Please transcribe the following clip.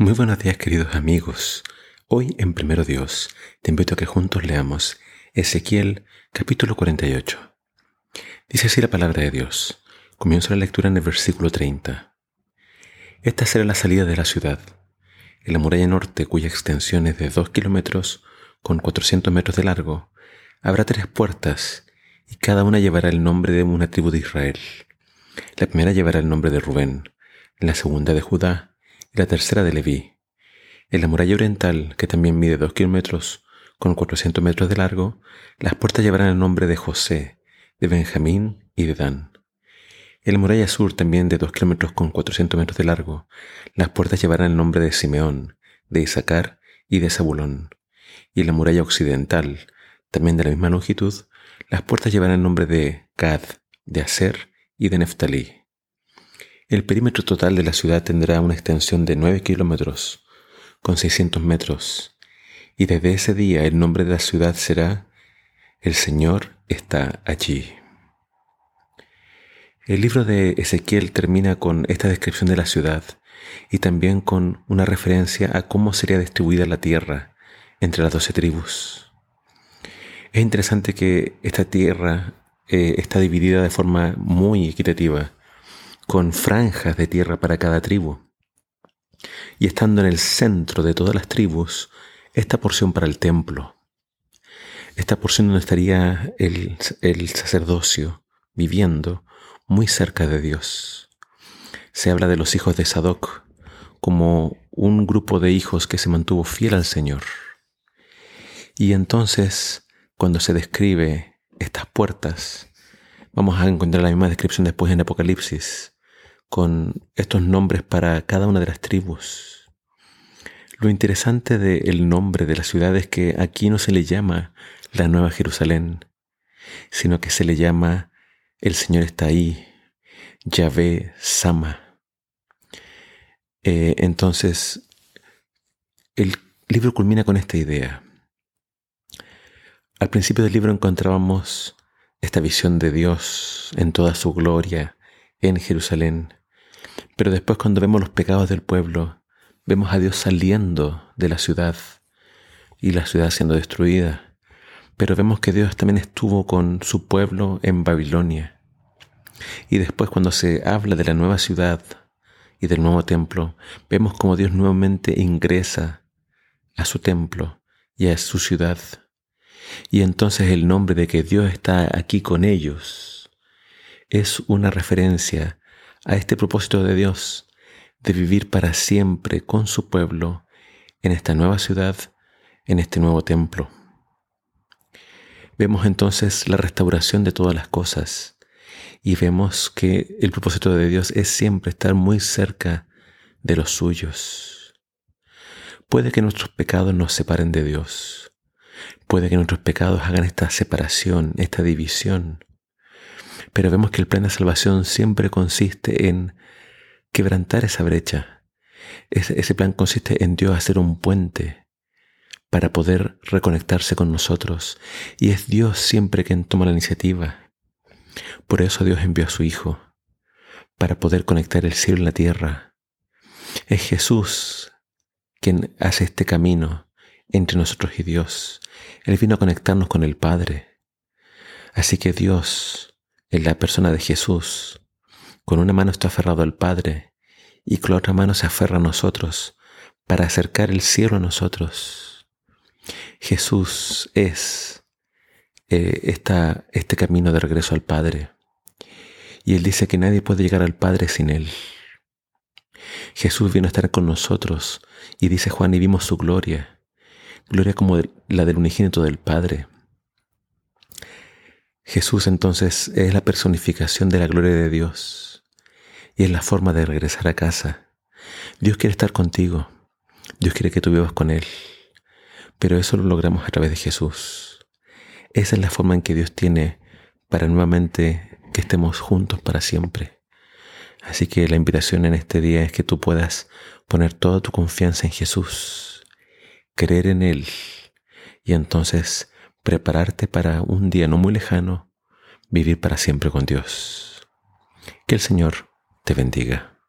Muy buenos días queridos amigos. Hoy en Primero Dios te invito a que juntos leamos Ezequiel capítulo 48. Dice así la palabra de Dios. Comienzo la lectura en el versículo 30. Esta será la salida de la ciudad. En la muralla norte, cuya extensión es de 2 kilómetros con 400 metros de largo, habrá tres puertas y cada una llevará el nombre de una tribu de Israel. La primera llevará el nombre de Rubén, la segunda de Judá y la tercera de Leví. En la muralla oriental, que también mide dos kilómetros con 400 metros de largo, las puertas llevarán el nombre de José, de Benjamín y de Dan. En la muralla sur, también de dos kilómetros con 400 metros de largo, las puertas llevarán el nombre de Simeón, de Isaacar y de Zabulón. Y en la muralla occidental, también de la misma longitud, las puertas llevarán el nombre de Gad, de Aser y de Neftalí. El perímetro total de la ciudad tendrá una extensión de 9 kilómetros, con 600 metros, y desde ese día el nombre de la ciudad será El Señor está allí. El libro de Ezequiel termina con esta descripción de la ciudad y también con una referencia a cómo sería distribuida la tierra entre las doce tribus. Es interesante que esta tierra eh, está dividida de forma muy equitativa con franjas de tierra para cada tribu. Y estando en el centro de todas las tribus, esta porción para el templo. Esta porción donde estaría el, el sacerdocio viviendo muy cerca de Dios. Se habla de los hijos de Sadoc como un grupo de hijos que se mantuvo fiel al Señor. Y entonces, cuando se describe estas puertas, vamos a encontrar la misma descripción después en Apocalipsis, con estos nombres para cada una de las tribus. Lo interesante del nombre de la ciudad es que aquí no se le llama la Nueva Jerusalén, sino que se le llama El Señor está ahí, Yahvé Sama. Eh, entonces, el libro culmina con esta idea. Al principio del libro encontrábamos esta visión de Dios en toda su gloria en Jerusalén, pero después cuando vemos los pecados del pueblo, vemos a Dios saliendo de la ciudad y la ciudad siendo destruida. Pero vemos que Dios también estuvo con su pueblo en Babilonia. Y después cuando se habla de la nueva ciudad y del nuevo templo, vemos como Dios nuevamente ingresa a su templo y a su ciudad. Y entonces el nombre de que Dios está aquí con ellos es una referencia a este propósito de Dios de vivir para siempre con su pueblo en esta nueva ciudad, en este nuevo templo. Vemos entonces la restauración de todas las cosas y vemos que el propósito de Dios es siempre estar muy cerca de los suyos. Puede que nuestros pecados nos separen de Dios. Puede que nuestros pecados hagan esta separación, esta división. Pero vemos que el plan de salvación siempre consiste en quebrantar esa brecha. Ese, plan consiste en Dios hacer un puente para poder reconectarse con nosotros. Y es Dios siempre quien toma la iniciativa. Por eso Dios envió a su Hijo, para poder conectar el cielo y la tierra. Es Jesús quien hace este camino entre nosotros y Dios. Él vino a conectarnos con el Padre. Así que Dios en la persona de Jesús. Con una mano está aferrado al Padre y con la otra mano se aferra a nosotros para acercar el cielo a nosotros. Jesús es eh, este camino de regreso al Padre. Y Él dice que nadie puede llegar al Padre sin Él. Jesús vino a estar con nosotros y dice Juan y vimos su gloria, gloria como la del unigénito del Padre. Jesús entonces es la personificación de la gloria de Dios y es la forma de regresar a casa. Dios quiere estar contigo, Dios quiere que tú vivas con Él, pero eso lo logramos a través de Jesús. Esa es la forma en que Dios tiene para nuevamente que estemos juntos para siempre. Así que la invitación en este día es que tú puedas poner toda tu confianza en Jesús, creer en Él y entonces prepararte para un día no muy lejano, vivir para siempre con Dios. Que el Señor te bendiga.